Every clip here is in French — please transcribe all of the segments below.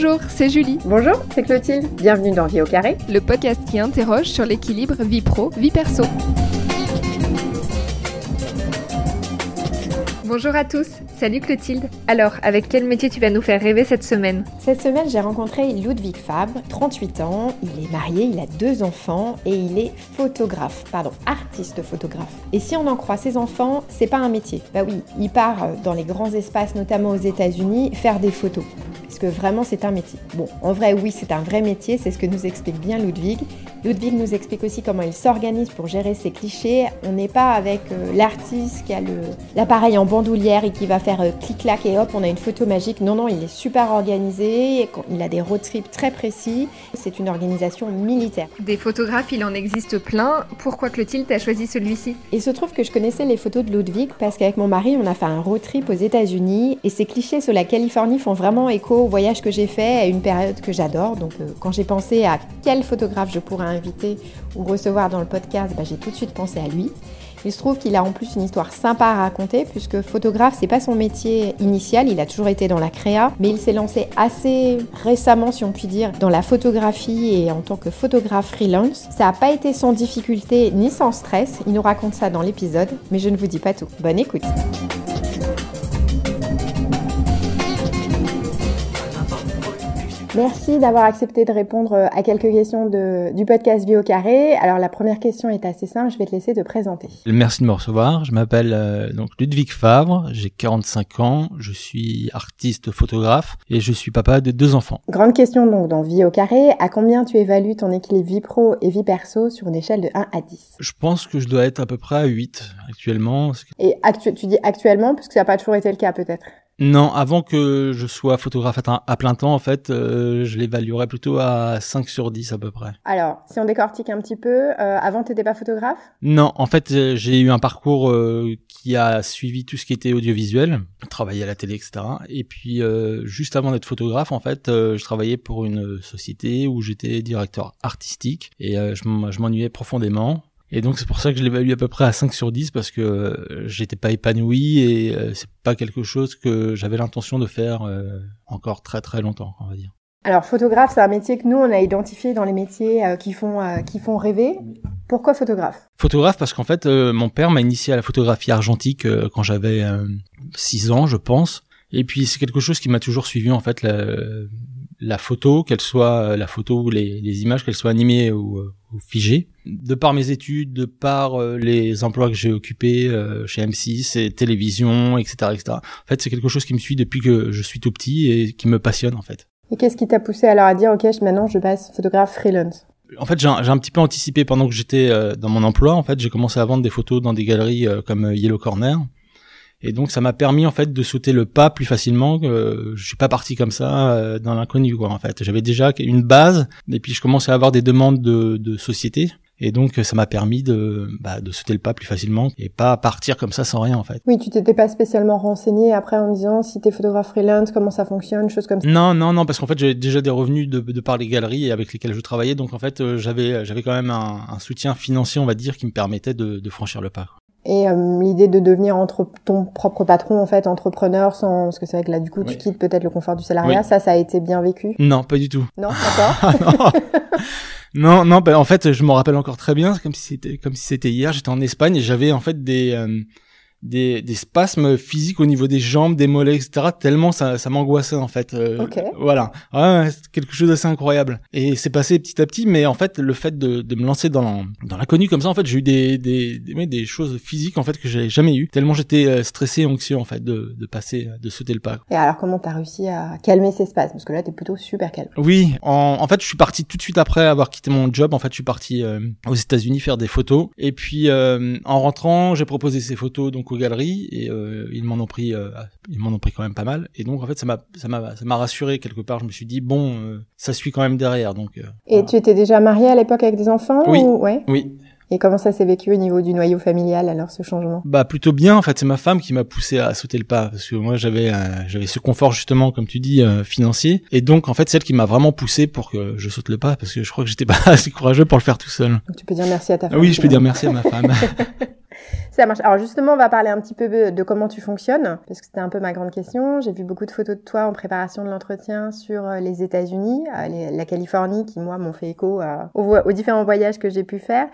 Bonjour, c'est Julie. Bonjour, c'est Clotilde. Bienvenue dans Vie au carré, le podcast qui interroge sur l'équilibre vie pro, vie perso. Bonjour à tous, salut Clotilde. Alors, avec quel métier tu vas nous faire rêver cette semaine Cette semaine, j'ai rencontré Ludwig Fabre, 38 ans, il est marié, il a deux enfants et il est photographe, pardon, artiste photographe. Et si on en croit ses enfants, c'est pas un métier. Bah oui, il part dans les grands espaces, notamment aux États-Unis, faire des photos que vraiment c'est un métier. Bon, en vrai, oui, c'est un vrai métier, c'est ce que nous explique bien Ludwig. Ludwig nous explique aussi comment il s'organise pour gérer ses clichés. On n'est pas avec euh, l'artiste qui a l'appareil en bandoulière et qui va faire euh, clic-clac et hop, on a une photo magique. Non, non, il est super organisé, il a des road trips très précis. C'est une organisation militaire. Des photographes, il en existe plein. Pourquoi Clotilde a choisi celui-ci? Il se trouve que je connaissais les photos de Ludwig parce qu'avec mon mari, on a fait un road trip aux États-Unis et ces clichés sur la Californie font vraiment écho voyage que j'ai fait à une période que j'adore. Donc euh, quand j'ai pensé à quel photographe je pourrais inviter ou recevoir dans le podcast, bah, j'ai tout de suite pensé à lui. Il se trouve qu'il a en plus une histoire sympa à raconter puisque photographe, c'est pas son métier initial, il a toujours été dans la créa, mais il s'est lancé assez récemment, si on peut dire, dans la photographie et en tant que photographe freelance. Ça n'a pas été sans difficulté ni sans stress, il nous raconte ça dans l'épisode, mais je ne vous dis pas tout. Bonne écoute. Merci d'avoir accepté de répondre euh, à quelques questions du podcast Vie au carré. Alors la première question est assez simple, je vais te laisser te présenter. Merci de me recevoir. Je m'appelle euh, donc Ludwig Favre, j'ai 45 ans, je suis artiste photographe et je suis papa de deux enfants. Grande question donc dans Vie au carré, à combien tu évalues ton équilibre vie pro et vie perso sur une échelle de 1 à 10 Je pense que je dois être à peu près à 8 actuellement. Et tu dis actuellement parce que ça n'a pas toujours été le cas peut-être? Non, avant que je sois photographe à plein temps, en fait, euh, je l'évaluerais plutôt à 5 sur 10 à peu près. Alors, si on décortique un petit peu, euh, avant, tu n'étais pas photographe? Non, en fait, euh, j'ai eu un parcours euh, qui a suivi tout ce qui était audiovisuel, travaillé à la télé, etc. Et puis, juste avant d'être photographe, en fait, je travaillais pour une société où j'étais directeur artistique et je m'ennuyais profondément. Et donc c'est pour ça que je l'évalue à peu près à 5 sur 10 parce que euh, j'étais pas épanoui et euh, c'est pas quelque chose que j'avais l'intention de faire euh, encore très très longtemps, on va dire. Alors photographe, c'est un métier que nous on a identifié dans les métiers qui font qui font rêver. Pourquoi photographe? Photographe parce qu'en fait mon père m'a initié à la photographie argentique quand j'avais 6 ans, je pense. Et puis c'est quelque chose qui m'a toujours suivi en fait la, la photo, qu'elle soit la photo ou les, les images, qu'elles soient animées ou, ou figées de par mes études, de par euh, les emplois que j'ai occupés euh, chez M6 et télévision, etc., etc. En fait, c'est quelque chose qui me suit depuis que je suis tout petit et qui me passionne en fait. Et qu'est-ce qui t'a poussé alors à dire ok, maintenant je passe photographe freelance? En fait, j'ai un, petit peu anticipé pendant que j'étais euh, dans mon emploi. En fait, j'ai commencé à vendre des photos dans des galeries comme Yellow Corner. Et donc ça m'a permis en fait de sauter le pas plus facilement. que je suis pas parti comme ça dans l'inconnu quoi. En fait, j'avais déjà une base et puis je commençais à avoir des demandes de, de sociétés et donc ça m'a permis de, bah, de sauter le pas plus facilement et pas partir comme ça sans rien en fait. Oui, tu t'étais pas spécialement renseigné après en disant si t'es photographe freelance, comment ça fonctionne, choses comme ça. Non, non, non, parce qu'en fait j'avais déjà des revenus de, de par les galeries avec lesquelles je travaillais, donc en fait euh, j'avais j'avais quand même un, un, soutien financier, on va dire, qui me permettait de, de franchir le pas. Et euh, l'idée de devenir entre ton propre patron en fait, entrepreneur, sans parce que c'est vrai que là du coup tu quittes peut-être le confort du salariat, ça ça a été bien vécu? Non, pas du tout. Non, d'accord. Non, non, ben en fait, je me rappelle encore très bien, comme si c'était comme si c'était hier. J'étais en Espagne et j'avais en fait des euh, des, des spasmes physiques au niveau des jambes, des mollets, etc. Tellement ça, ça m'angoissait en fait. Euh, Voilà, ouais, c'est quelque chose d'assez incroyable. Et c'est passé petit à petit, mais en fait le fait de, de me lancer dans dans l'inconnu comme ça, en fait, j'ai eu des des, des des choses physiques en fait que j'avais jamais eu. Tellement j'étais euh, stressé, anxieux en fait de de passer, de sauter le pas. Et alors comment t'as réussi à calmer ces spasmes? Parce que là t'es plutôt super calme. Oui, en, en fait je suis parti tout de suite après avoir quitté mon job. En fait je suis parti euh, aux États-Unis faire des photos. Et puis en rentrant j'ai proposé ces photos donc aux galeries et euh, ils m'en ont pris euh, ils m'en ont pris quand même pas mal. Et donc en fait ça m'a ça m'a ça m'a rassuré quelque part. Je me suis dit bon euh, ça suit quand même derrière. Donc et tu étais déjà marié à l'époque avec des enfants oui. ou... ouais oui. Et comment ça s'est vécu au niveau du noyau familial alors ce changement? Bah plutôt bien. En fait, c'est ma femme qui m'a poussé à sauter le pas parce que moi j'avais j'avais ce confort justement comme tu dis financier. Et donc en fait celle qui m'a vraiment poussé pour que je saute le pas parce que je crois que j'étais pas assez courageux pour le faire tout seul. Donc tu peux dire merci à ta femme. Oui, je peux dire merci à ma femme. Alors justement, on va parler un petit peu de comment tu fonctionnes, parce que c'était un peu ma grande question. J'ai vu beaucoup de photos de toi en préparation de l'entretien sur euh, les États-Unis, euh, la Californie, qui moi m'ont fait écho aux différents voyages que j'ai pu faire.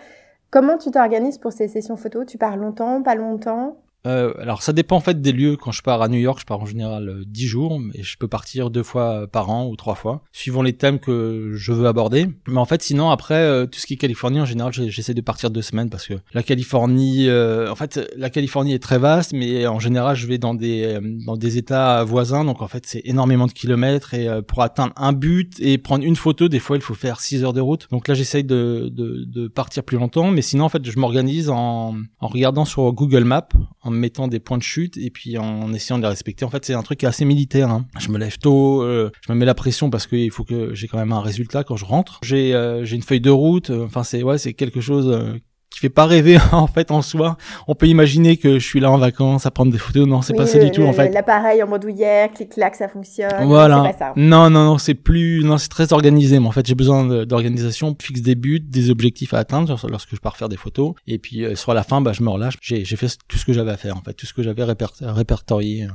Comment tu t'organises pour ces sessions photos? Tu pars longtemps, pas longtemps? Euh, alors ça dépend en fait des lieux. Quand je pars à New York, je pars en général euh, 10 jours, et je peux partir deux fois par an ou trois fois, suivant les thèmes que je veux aborder. Mais en fait, sinon après euh, tout ce qui est Californie, en général, j'essaie de partir deux semaines parce que la Californie, euh, en fait, la Californie est très vaste, mais en général, je vais dans des dans des États voisins, donc en fait, c'est énormément de kilomètres et pour atteindre un but et prendre une photo, des fois, il faut faire 6 heures de route. Donc là, j'essaye de, de, de partir plus longtemps, mais sinon, en fait, je m'organise en en regardant sur Google Maps, mettant des points de chute et puis en essayant de les respecter. En fait, c'est un truc assez militaire. Hein. Je me lève tôt, euh, je me mets la pression parce qu'il faut que j'ai quand même un résultat quand je rentre. J'ai euh, une feuille de route. Enfin, c'est ouais, c'est quelque chose euh, qui fait pas rêver en fait en soi. On peut imaginer que je suis là en vacances à prendre des photos. Non, c'est pas ça du tout en fait. L'appareil en mode hier, clic clac, ça fonctionne. Voilà. Pas ça. Non, non, non, c'est plus, non, c'est très organisé. Mais en fait, j'ai besoin d'organisation, fixe des buts, des objectifs à atteindre lorsque je pars faire des photos. Et puis euh, sur la fin, bah, je me relâche. J'ai fait tout ce que j'avais à faire en fait, tout ce que j'avais répertorié.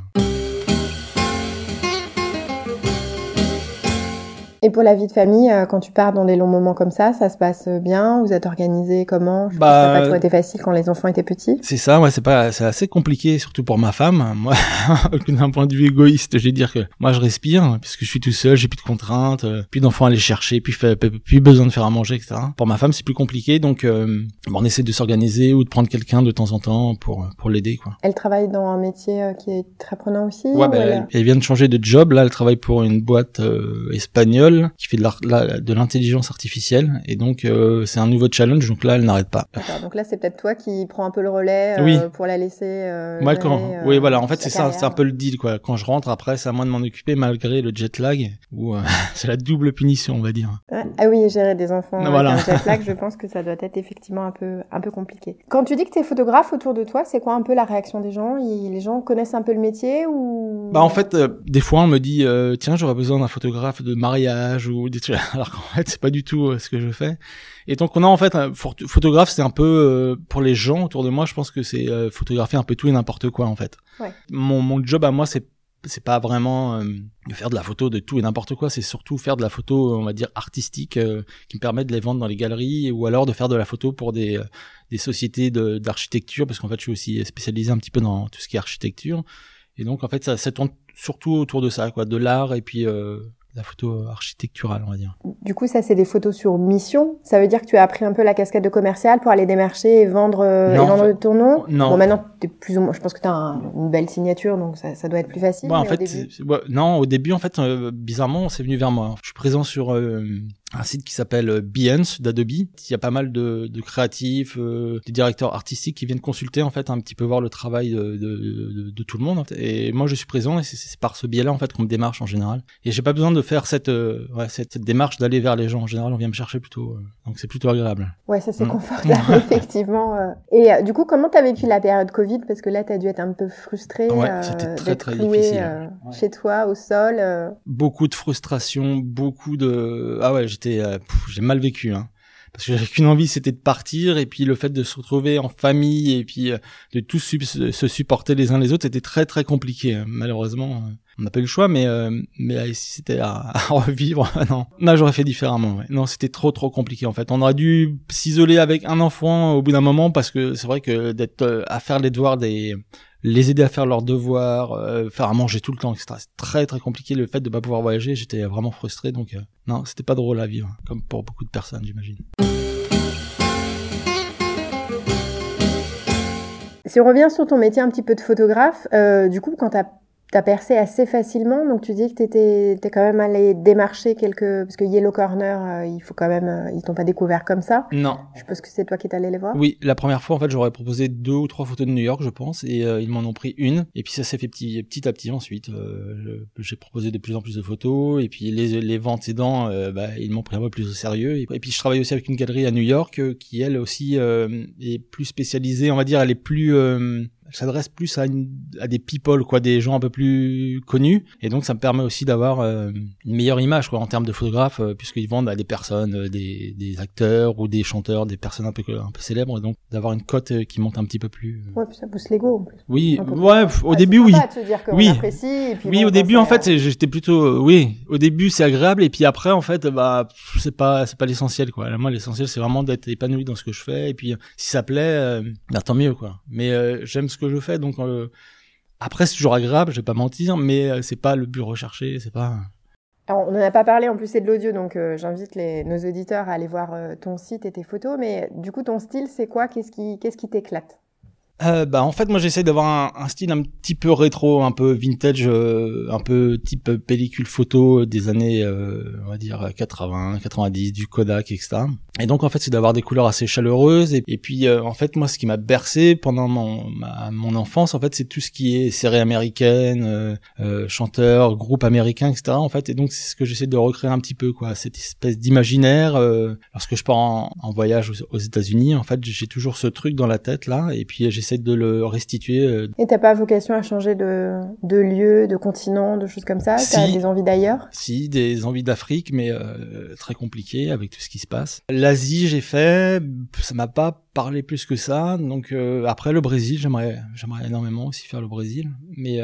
Et pour la vie de famille, euh, quand tu pars dans des longs moments comme ça, ça se passe bien? Vous êtes organisé comment? Je bah, Ça n'a pas toujours été facile quand les enfants étaient petits. C'est ça, ouais, c'est pas, c'est assez compliqué, surtout pour ma femme. Moi, d'un point de vue égoïste, je vais dire que moi je respire puisque je suis tout seul, j'ai plus de contraintes, euh, plus d'enfants à aller chercher, puis plus besoin de faire à manger, etc. Pour ma femme, c'est plus compliqué, donc euh, on essaie de s'organiser ou de prendre quelqu'un de temps en temps pour pour l'aider, quoi. Elle travaille dans un métier qui est très prenant aussi. Ouais, bah, elle... elle... vient de changer de job. Là, elle travaille pour une boîte espagnole qui fait de l'intelligence artificielle et donc euh, c'est un nouveau challenge donc là elle n'arrête pas. Donc là c'est peut-être toi qui prends un peu le relais euh, pour la laisser. Euh, quand, oui voilà en fait c'est ça c'est un peu le deal quoi. Quand je rentre après c'est à moi de m'en occuper malgré le jet lag ou c'est la double punition on va dire. Ah oui gérer des enfants avec un jet lag je pense que ça doit être effectivement un peu un peu compliqué. Quand tu dis que tu es photographe autour de toi c'est quoi un peu la réaction des gens? Les gens connaissent un peu le métier ou? Bah en fait des fois on me dit tiens j'aurais besoin d'un photographe de mariage ou des trucs alors qu'en fait c'est pas du tout euh, ce que je fais. Et donc on a en fait un photographe c'est un peu euh, pour les gens autour de moi je pense que c'est euh, photographier un peu tout et n'importe quoi en fait. Ouais. mon, mon job à moi c'est c'est pas vraiment de faire de la photo de tout et n'importe quoi, c'est surtout faire de la photo, on va dire artistique, qui me permet de les vendre dans les galeries, ou alors de faire de la photo pour des, des sociétés d'architecture, parce qu'en fait je suis aussi spécialisé un petit peu dans tout ce qui est architecture, et donc en fait ça, ça tourne surtout autour de ça, quoi, de l'art et puis la photo architecturale, on va dire. Du coup, ça, c'est des photos sur mission. Ça veut dire que tu as appris un peu la casquette de commercial pour aller démarcher et vendre, euh, et vendre ton nom. Non. Bon, maintenant, es plus ou moins. Je pense que tu as une belle signature, donc ça, ça doit être plus facile. Ouais, en fait, non, au début, en fait, euh, bizarrement, c'est venu vers moi. Je suis présent sur euh, un site qui s'appelle euh, Behance d'Adobe. Il y a pas mal de, de créatifs, euh, des directeurs artistiques qui viennent consulter en fait un petit peu voir le travail de, de, de tout le monde. Et moi je suis présent et c'est par ce biais-là en fait qu'on me démarche en général. Et j'ai pas besoin de faire cette euh, ouais, cette, démarche d'aller vers les gens. En général, on vient me chercher plutôt. Euh, donc c'est plutôt agréable. Ouais, ça c'est mm. confortable effectivement. Et du coup, comment t'as vécu la période Covid? Parce que là, t'as dû être un peu frustré ouais, c'était très très difficile. chez toi au sol. Beaucoup de frustration, beaucoup de ah ouais euh, j'ai mal vécu hein. Parce que j'avais qu'une envie c'était de partir et puis le fait de se retrouver en famille et puis euh, de tous se supporter les uns les autres c'était très très compliqué hein. malheureusement euh, on n'a pas eu le choix mais mais si c'était à, revivre non. Là j'aurais fait différemment non c'était trop trop compliqué en fait. On aurait dû s'isoler avec un enfant au bout d'un moment parce que c'est vrai que d'être à faire les devoirs des les aider à faire leurs devoirs, euh, faire à manger tout le temps, etc. C'est très très compliqué le fait de pas pouvoir voyager. J'étais vraiment frustré, donc euh, non, c'était pas drôle à vivre, comme pour beaucoup de personnes, j'imagine. Si on revient sur ton métier un petit peu de photographe, euh, du coup, quand tu as T'as percé assez facilement, donc tu dis que t'étais étais quand même allé démarcher quelques parce que Yellow Corner, euh, il faut quand même, euh, ils t'ont pas découvert comme ça. Non. Je pense que c'est toi qui es allé les voir. Oui, la première fois en fait, j'aurais proposé deux ou trois photos de New York, je pense, et euh, ils m'en ont pris une, et puis ça s'est fait petit petit à petit ensuite. J'ai proposé de plus en plus de photos, et puis les les ventes aidant, bah, ils m'ont pris un peu plus au sérieux. Et, puis je travaille aussi avec une galerie à New York qui elle aussi est plus spécialisée, on va dire, elle est plus s'adresse plus à, une, à des people, quoi, des gens un peu plus connus. Et donc, ça me permet aussi d'avoir euh, une meilleure image, quoi, en termes de photographe, euh, puisqu'ils vendent à des personnes, euh, des, des acteurs ou des chanteurs, des personnes un peu, un peu célèbres. Et donc, d'avoir une cote qui monte un petit peu plus. Ouais, puis ça pousse l'ego en plus. Oui, ouais, au début, oui. De se dire oui. Apprécie, et puis oui, au début, en fait, j'étais plutôt, oui, au début, c'est agréable, et puis après, en fait, bah, c'est pas, c'est pas l'essentiel, quoi. Moi, l'essentiel, c'est vraiment d'être épanoui dans ce que je fais, et puis, si ça plaît, bah, tant mieux, quoi. Mais j'aime ce que je fais, donc après, c'est toujours agréable, je vais pas mentir, mais euh, c'est pas le but recherché, c'est pas. On n'en a pas parlé, en plus c'est de l'audio, donc euh, j'invite nos auditeurs à aller voir euh, ton site et tes photos. Mais du coup, ton style, c'est quoi? Qu'est-ce qui, qu'est-ce qui t'éclate? Euh, bah en fait moi j'essaie d'avoir un, un, style un petit peu rétro, un peu vintage, euh, un peu type pellicule photo des années euh, on va dire 80, 90, du Kodak etc. Et donc en fait c'est d'avoir des couleurs assez chaleureuses et, et puis euh, en fait moi ce qui m'a bercé pendant mon ma, mon enfance en fait c'est tout ce qui est série américaine, chanteur, groupe américain etc. En fait et donc c'est ce que j'essaie de recréer un petit peu quoi cette espèce d'imaginaire lorsque je pars en, en voyage aux, aux États-Unis en fait j'ai toujours ce truc dans la tête là et puis j'essaie de le restituer. Euh. Et t'as pas vocation à changer de, de lieu, de continent, de choses comme ça? Si, T'as des envies d'ailleurs? Si, des envies d'Afrique, mais euh, très compliqué avec tout ce qui se passe. L'Asie, j'ai fait, ça m'a pas parlé plus que ça. Donc euh, après le Brésil, j'aimerais, j'aimerais énormément aussi faire le Brésil. Mais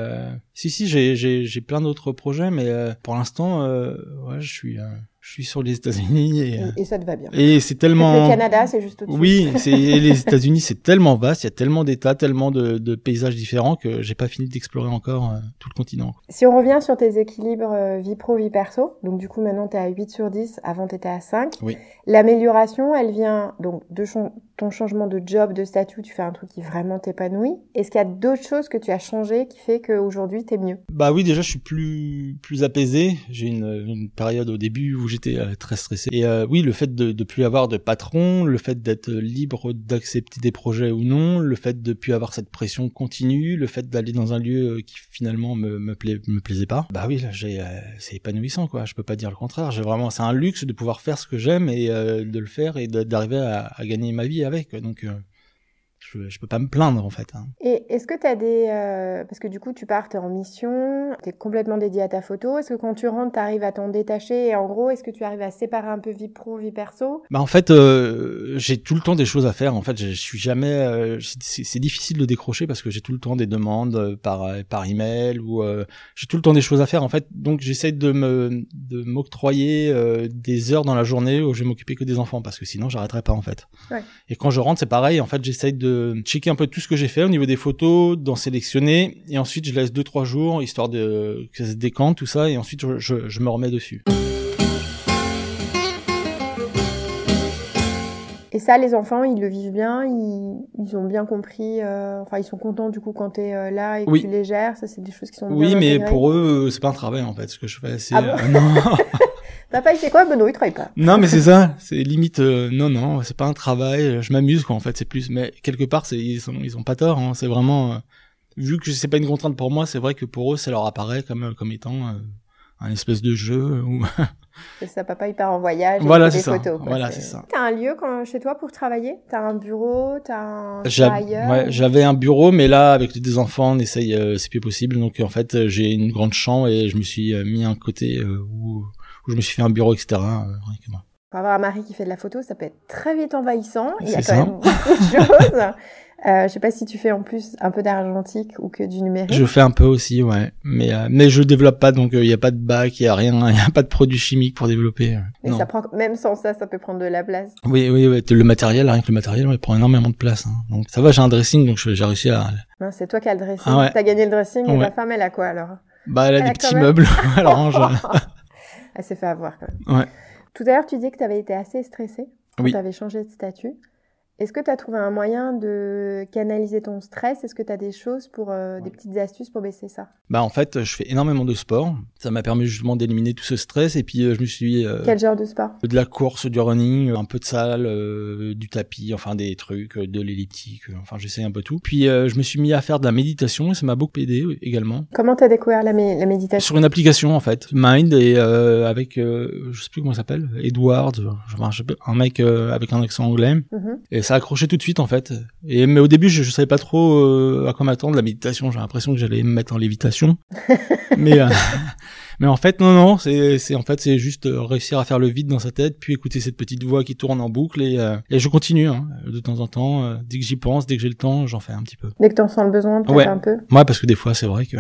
si, si, j'ai, j'ai, j'ai plein d'autres projets, mais pour l'instant, ouais, je suis je suis sur les États-Unis et, et, ça te va bien. Et c'est tellement. Le Canada, c'est juste au-dessus. Oui, c'est les États-Unis, c'est tellement vaste, il y a tellement d'États, tellement de, de, paysages différents que j'ai pas fini d'explorer encore euh, tout le continent. Si on revient sur tes équilibres euh, vie pro vie perso, donc du coup maintenant tu es à 8 sur 10, avant tu étais à 5. Oui. L'amélioration, elle vient donc de ton changement de job, de statut, tu fais un truc qui vraiment t'épanouit. Est-ce qu'il y a d'autres choses que tu as changé qui fait qu'aujourd'hui tu es mieux? Bah oui, déjà je suis plus plus apaisé. J'ai une, une période au début où j'étais euh, très stressé. Et euh, oui, le fait de ne plus avoir de patron, le fait d'être libre d'accepter des projets ou non, le fait de plus avoir cette pression continue, le fait d'aller dans un lieu euh, qui finalement me me, me plaisait pas. Bah oui, là j'ai c'est épanouissant quoi. Je peux pas dire le contraire. J'ai vraiment c'est un luxe de pouvoir faire ce que j'aime et de le faire et d'arriver à, à, gagner ma vie avec. Donc je, je peux pas me plaindre en fait. Hein. Et est-ce que tu as des... Euh, parce que du coup, tu pars, es en mission, tu es complètement dédié à ta photo. Est-ce que quand tu rentres, tu arrives à t'en détacher Et en gros, est-ce que tu arrives à séparer un peu vie pro, vie perso? Bah en fait, euh, j'ai tout le temps des choses à faire. En fait, je suis jamais... Euh, c'est difficile de décrocher parce que j'ai tout le temps des demandes par, par email ou... j'ai tout le temps des choses à faire en fait. Donc j'essaie de me de m'octroyer des heures dans la journée où je vais m'occuper que des enfants parce que sinon j'arrêterai pas en fait. Ouais. Et quand je rentre, c'est pareil. En fait, j'essaie de checker un peu tout ce que j'ai fait au niveau des photos, d'en sélectionner, et ensuite je laisse 2-3 jours, histoire de que ça se décante, tout ça, et ensuite je, je, je me remets dessus. Et ça, les enfants, ils le vivent bien, ils, ils ont bien compris, euh, enfin, ils sont contents du coup quand tu es euh, là et que tu les gères, ça c'est des choses qui sont Oui, mais pour eux, c'est pas un travail en fait, ce que je fais. C'est, ah bon euh, non. Papa, il fait quoi? Benoît, il travaille pas. Non, mais c'est ça. C'est limite, euh, non, non, c'est pas un travail. Je m'amuse, quoi, en fait. C'est plus, mais quelque part, c'est, ils sont, ils ont pas tort. Hein. C'est vraiment, euh, vu que c'est pas une contrainte pour moi, c'est vrai que pour eux, ça leur apparaît comme, comme étant euh, un espèce de jeu. Ou... c'est ça, papa, il part en voyage. Voilà, c'est ça. Photos, quoi. Voilà, c'est ça. T'as un lieu quand, chez toi pour travailler? T'as un bureau? T'as un ailleurs? ouais, J'avais un bureau, mais là, avec les deux enfants, on essaye, c'est plus possible. Donc, en fait, j'ai une grande chambre et je me suis mis un côté où où je me suis fait un bureau, etc. Euh, Pour avoir un mari qui fait de la photo, ça peut être très vite envahissant. Il y a quand ça. même beaucoup de choses. Euh, je sais pas si tu fais en plus un peu d'argentique ou que du numérique. Je fais un peu aussi, ouais. Mais euh, mais je développe pas, donc il euh, n'y a pas de bac, il y a rien, il y a pas de produits chimiques pour développer. Mais ça prend même sans ça, ça peut prendre de la place. Oui, oui, oui. Le matériel, rien que le matériel, il prend énormément de place. Hein. Donc ça va, j'ai un dressing, donc j'ai réussi à. C'est toi qui as le dressing. Ah ouais. T'as gagné le dressing. Ouais. ta femme, elle a quoi alors? Bah, elle a Elle des a petits même- meubles, elle range. Elle s'est fait avoir quand même. Ouais. Tout à l'heure, tu disais que tu avais été assez stressée quand Oui. tu avais changé de statut. Est-ce que tu as trouvé un moyen de canaliser ton stress? Est-ce que tu as des choses pour euh, des petites astuces pour baisser ça? Bah en fait, je fais énormément de sport. Ça m'a permis justement d'éliminer tout ce stress et puis euh, je me suis euh, Quel genre de sport? de la course, du running, un peu de salle, du tapis, enfin des trucs, de l'elliptique, enfin j'essaie un peu tout. Puis je me suis mis à faire de la méditation et ça m'a beaucoup aidé également. Comment tu as découvert la, mé- la méditation? Sur une application en fait, Mind et avec je sais plus comment ça s'appelle, Edward, un mec avec un accent anglais Mhm. et ça a accroché tout de suite en fait. Et mais au début, je, je savais pas trop euh, à quoi m'attendre. La méditation, j'ai l'impression que j'allais me mettre en lévitation. mais euh, mais en fait, non, non, c'est c'est en fait c'est juste euh, réussir à faire le vide dans sa tête, puis écouter cette petite voix qui tourne en boucle et euh, et je continue hein, de temps en temps. dès que j'y pense, dès que j'ai le temps, j'en fais un petit peu. Dès que t'en sens le besoin, peut-être Ouais. un peu. Moi, parce que des fois, c'est vrai que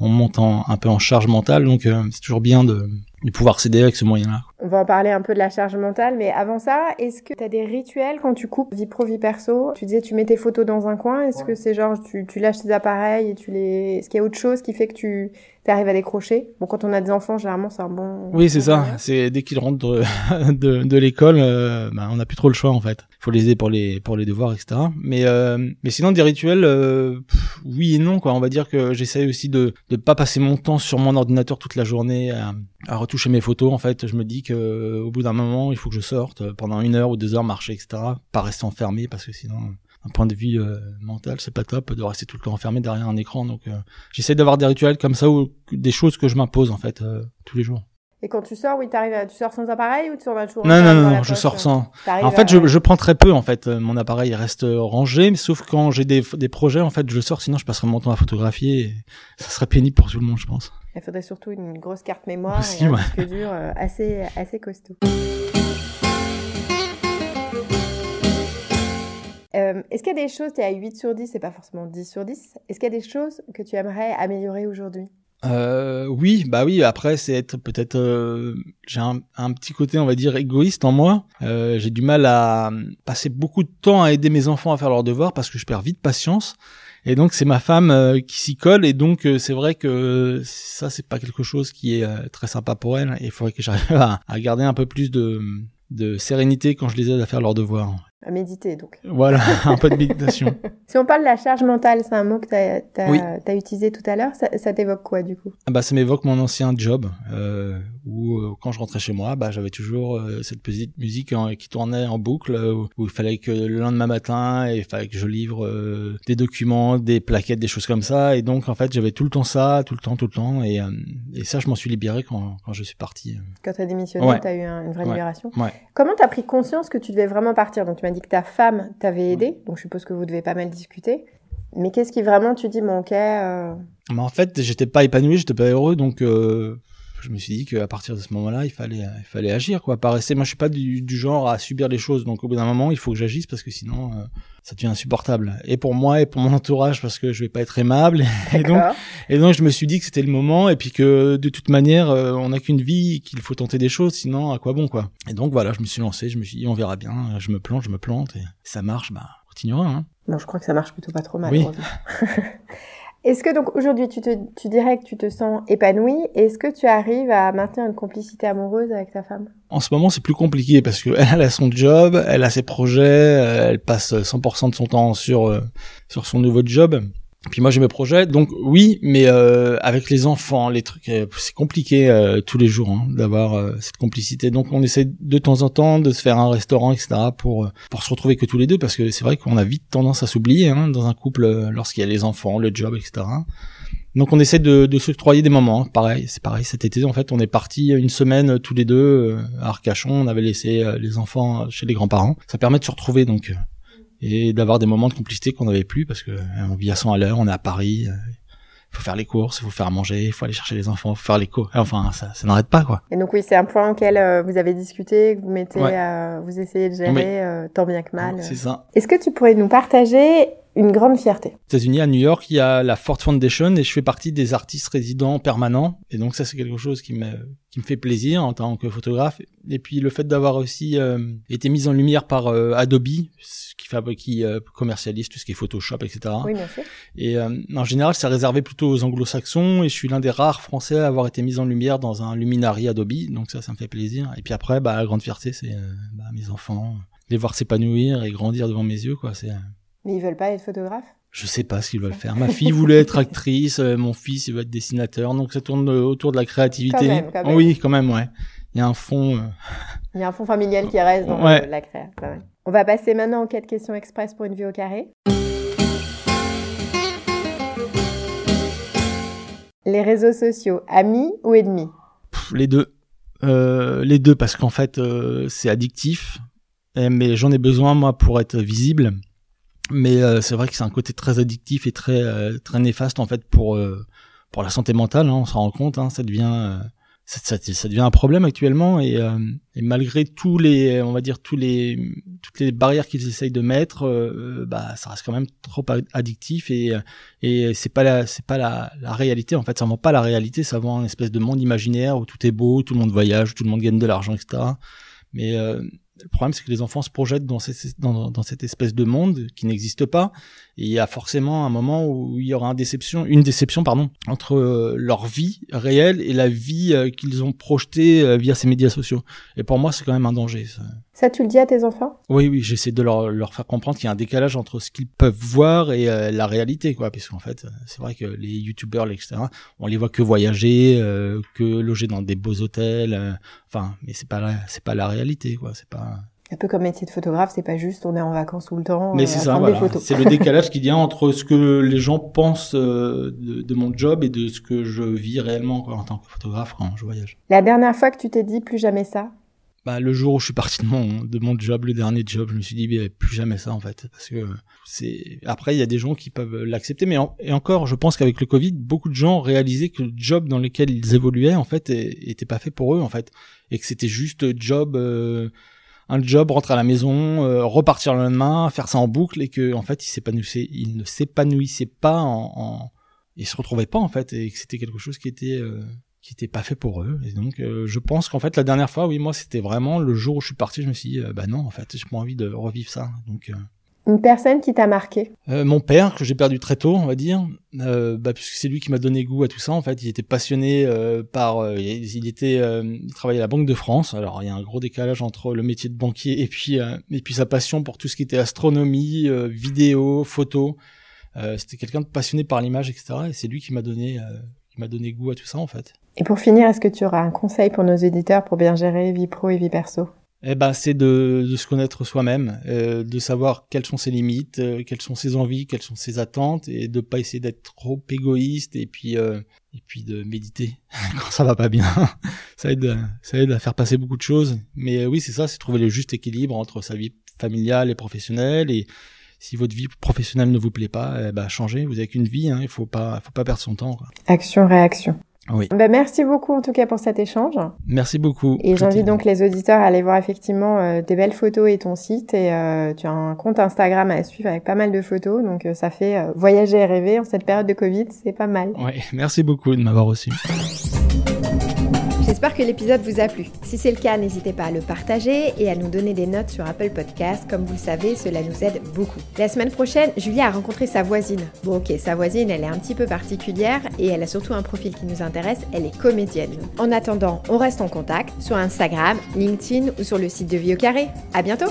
on monte en, un peu en charge mentale, donc euh, c'est toujours bien de, de pouvoir s'aider avec ce moyen-là. On va en parler un peu de la charge mentale, mais avant ça, est-ce que tu as des rituels quand tu coupes vie pro, vie perso? Tu disais tu mets tes photos dans un coin, est-ce que c'est genre tu, tu lâches tes appareils et tu les... Est-ce qu'il y a autre chose qui fait que tu arrives à décrocher Bon, quand on a des enfants, généralement c'est un bon... Oui, c'est ça. C'est dès qu'ils rentrent de, de, de l'école, euh, bah, on n'a plus trop le choix en fait. Il faut les aider pour les pour les devoirs, etc. Mais euh, mais sinon des rituels, euh, pff, oui et non quoi. On va dire que j'essaye aussi de de pas passer mon temps sur mon ordinateur toute la journée à, à retoucher mes photos. En fait, je me dis que euh, au bout d'un moment, il faut que je sorte euh, pendant une heure ou deux heures marcher, etc. Pas rester enfermé parce que sinon. D'un point de vue euh, mental, c'est pas top de rester tout le temps enfermé derrière un écran. Donc, euh, j'essaie d'avoir des rituels comme ça ou des choses que je m'impose en fait euh, tous les jours. Et quand tu sors, oui, t'arrives tu sors sans appareil ou tu as toujours Non, un non, non, non, je sors sans. En fait, à- je, je prends très peu en fait. Mon appareil il reste rangé, mais sauf quand j'ai des, des projets, en fait, je sors. Sinon, je passerai mon temps à photographier. Et ça serait pénible pour tout le monde, je pense. Il faudrait surtout une grosse carte mémoire Aussi, et un ouais. dur assez, assez costaud. Euh, Est-ce qu'il y a des choses, tu es à 8 sur 10, c'est pas forcément 10 sur 10, est-ce qu'il y a des choses que tu aimerais améliorer aujourd'hui? Euh, oui, bah oui. Après, c'est être peut-être. euh, j'ai un, petit côté, on va dire, égoïste en moi. Euh, j'ai du mal à euh, passer beaucoup de temps à aider mes enfants à faire leurs devoirs parce que je perds vite patience. Et donc c'est ma femme euh, qui s'y colle et donc euh, c'est vrai que ça c'est pas quelque chose qui est très sympa pour elle. Et il faudrait que j'arrive à, à garder un peu plus de, de sérénité quand je les aide à faire leurs devoirs. À méditer, donc. Voilà, un peu de méditation. Si on parle de la charge mentale, c'est un mot que tu as, Oui. utilisé tout à l'heure, ça, ça t'évoque quoi du coup? Ah bah ça m'évoque mon ancien job euh, où euh, quand je rentrais chez moi, bah j'avais toujours euh, cette petite musique en- qui tournait en boucle où, où il fallait que le lendemain matin, il fallait que je livre des documents, des plaquettes, des choses comme ça et donc en fait j'avais tout le temps ça, tout le temps, tout le temps et, et ça je m'en suis libéré quand, quand je suis parti. Quand tu as démissionné, Ouais. tu as eu un- une vraie Ouais. libération. Ouais. Comment tu as pris conscience que tu devais vraiment partir? Donc tu m'as dit que ta femme t'avait aidé, donc je suppose que vous devez pas mal discuter. Mais qu'est-ce qui vraiment tu dis, bon ok, euh, Mais en fait j'étais pas épanoui, j'étais pas heureux donc euh, je me suis dit qu'à partir de ce moment-là, il fallait, il fallait agir, quoi. Pas rester. Moi, je suis pas du, du genre à subir les choses. Donc, au bout d'un moment, il faut que j'agisse parce que sinon, euh, ça devient insupportable. Et pour moi et pour mon entourage parce que je vais pas être aimable. Et donc, et donc, je me suis dit que c'était le moment et puis que de toute manière, euh, on n'a qu'une vie, qu'il faut tenter des choses. Sinon, à quoi bon, quoi. Et donc, voilà, je me suis lancé. Je me suis dit, on verra bien. Je me plante, je me plante et ça marche. Bah, on continuera. Hein. Bon, je crois que ça marche plutôt pas trop mal. Oui. Est-ce que donc aujourd'hui tu, te, tu dirais que tu te sens épanoui Est-ce que tu arrives à maintenir une complicité amoureuse avec ta femme? En ce moment, c'est plus compliqué parce que elle a son job, elle a ses projets, euh, elle passe 100% de son temps sur euh, sur son nouveau job. Puis moi j'ai mes projets, donc oui, mais euh, avec les enfants, les trucs, euh, c'est compliqué euh, tous les jours hein, d'avoir euh, cette complicité. Donc on essaie de temps en temps de se faire un restaurant, etc. pour euh, pour se retrouver que tous les deux, parce que c'est vrai qu'on a vite tendance à s'oublier hein, dans un couple euh, lorsqu'il y a les enfants, le job, etc. Donc on essaie de, de s'octroyer des moments. Pareil, c'est pareil. Cet été, en fait, on est parti une semaine tous les deux à Arcachon. On avait laissé les enfants chez les grands-parents. Ça permet de se retrouver donc et d'avoir des moments de complicité qu'on n'avait plus parce que euh, on vit à 100 à l'heure. On est à Paris. euh, Il faut faire les courses, il faut faire à manger, il faut aller chercher les enfants, il faut faire les cours. Enfin, ça, ça n'arrête pas quoi. Et donc oui, c'est un point auquel euh, vous avez discuté, que vous mettez, Ouais. vous essayez de gérer tant bien que mal. C'est ça. Est-ce que tu pourrais nous partager une grande fierté Aux États-Unis, à New York, il y a la Ford Foundation et je fais partie des artistes résidents permanents. Et donc ça, c'est quelque chose qui me qui me fait plaisir en tant que photographe. Et puis le fait d'avoir aussi euh, été mis en lumière par euh, Adobe, qui qui euh, commercialise tout ce qui est Photoshop, etc. Oui, bien sûr. Et euh, en général, c'est réservé plutôt aux anglo-saxons et je suis l'un des rares français à avoir été mis en lumière dans un luminari Adobe. Donc ça, ça me fait plaisir. Et puis après, bah, la grande fierté, c'est euh, bah, mes enfants, les voir s'épanouir et grandir devant mes yeux, quoi. C'est euh, Mais ils veulent pas être photographes? Je sais pas ce qu'ils veulent faire. Ma fille voulait être actrice, euh, mon fils il veut être dessinateur, donc ça tourne euh, autour de la créativité. Quand même, quand même. Oui, quand même, ouais. Il y a un fond. euh, Il y a un fond familial qui reste dans Ouais. la créa. On va passer maintenant aux quatre questions express pour une vie au carré. Les réseaux sociaux, amis ou ennemis? Pff, les deux. Euh, les deux parce qu'en fait c'est addictif mais j'en ai besoin moi pour être visible. Mais euh, c'est vrai que c'est un côté très addictif et très euh, très néfaste en fait pour euh, pour la santé mentale. Hein, on s'en rend compte, hein, ça devient ça, ça, devient un problème actuellement et, et, malgré tous les on va dire tous les toutes les barrières qu'ils essayent de mettre, bah ça reste quand même trop addictif et et c'est pas la c'est pas la, la réalité en fait. Ça vend pas la réalité, ça vend une espèce de monde imaginaire où tout est beau, tout le monde voyage, tout le monde gagne de l'argent, etc. Mais le problème, c'est que les enfants se projettent dans, dans, dans cette espèce de monde qui n'existe pas. Et il y a forcément un moment où il y aura une déception, une déception pardon, entre euh, leur vie réelle et la vie euh, qu'ils ont projetée euh, via ces médias sociaux. Et pour moi, c'est quand même un danger. Ça. Ça, tu le dis à tes enfants? Oui, oui, j'essaie de leur, leur faire comprendre qu'il y a un décalage entre ce qu'ils peuvent voir et euh, la réalité, quoi. Parce qu'en fait, c'est vrai que les youtubeurs, etc., on les voit que voyager, euh, que loger dans des beaux hôtels. Euh, enfin, mais c'est pas c'est pas la réalité, quoi. C'est pas. Un peu comme métier de photographe, c'est pas juste on est en vacances tout le temps. Mais c'est ça, voilà. C'est le décalage qu'il y a entre ce que les gens pensent de, de, mon job et de ce que je vis réellement quoi, en tant que photographe quand je voyage. La dernière fois que tu t'es dit plus jamais ça, bah, le jour où je suis parti de mon, de mon job, le dernier job, je me suis dit, bah, plus jamais ça, en fait. Parce que c'est, après, il y a des gens qui peuvent l'accepter, mais et encore, je pense qu'avec le Covid, beaucoup de gens réalisaient que le job dans lequel ils évoluaient, en fait, était pas fait pour eux, en fait. Et que c'était juste job, euh, un job, rentrer à la maison, euh, repartir le lendemain, faire ça en boucle, et que, en fait, ils ne s'épanouissaient pas en, en, ils se retrouvaient pas, en fait, et que c'était quelque chose qui était, euh, qui n'était pas fait pour eux. Et donc, euh, je pense qu'en fait, la dernière fois, oui, moi, c'était vraiment le jour où je suis parti, je me suis dit, euh, bah non, en fait, j'ai pas envie de revivre ça. Donc, euh, une personne qui t'a marqué Mon père, que j'ai perdu très tôt, on va dire, bah, puisque c'est lui qui m'a donné goût à tout ça. En fait, il était passionné par, il était, il travaillait à la Banque de France. Alors, il y a un gros décalage entre le métier de banquier et puis, et puis sa passion pour tout ce qui était astronomie, vidéo, photo. C'était quelqu'un de passionné par l'image, etc. Et c'est lui qui m'a donné, qui m'a donné goût à tout ça, en fait. Et pour finir, est-ce que tu auras un conseil pour nos éditeurs pour bien gérer vie pro et vie perso? Eh ben, c'est de, de se connaître soi-même, euh, de savoir quelles sont ses limites, euh, quelles sont ses envies, quelles sont ses attentes, et de pas essayer d'être trop égoïste, et puis euh, et puis de méditer quand ça va pas bien. ça aide, ça aide à faire passer beaucoup de choses. Mais oui, c'est ça, c'est trouver le juste équilibre entre sa vie familiale et professionnelle. Et si votre vie professionnelle ne vous plaît pas, eh ben, changez. Vous avez qu'une vie, hein, il faut pas, faut pas perdre son temps. Quoi. Action réaction. Oui. Ben, merci beaucoup en tout cas pour cet échange. Merci beaucoup. Et j'invite donc les auditeurs à aller voir effectivement euh, tes belles photos et ton site. Et euh, tu as un compte Instagram à suivre avec pas mal de photos. Donc euh, ça fait voyager et rêver en cette période de Covid. C'est pas mal. Oui, merci beaucoup de m'avoir reçu. J'espère que l'épisode vous a plu. Si c'est le cas, n'hésitez pas à le partager et à nous donner des notes sur Apple Podcast. Comme vous le savez, cela nous aide beaucoup. La semaine prochaine, Julia a rencontré sa voisine. Bon ok, sa voisine, elle est un petit peu particulière et elle a surtout un profil qui nous intéresse, elle est comédienne. En attendant, on reste en contact sur Instagram, LinkedIn ou sur le site de Vie au Carré. À bientôt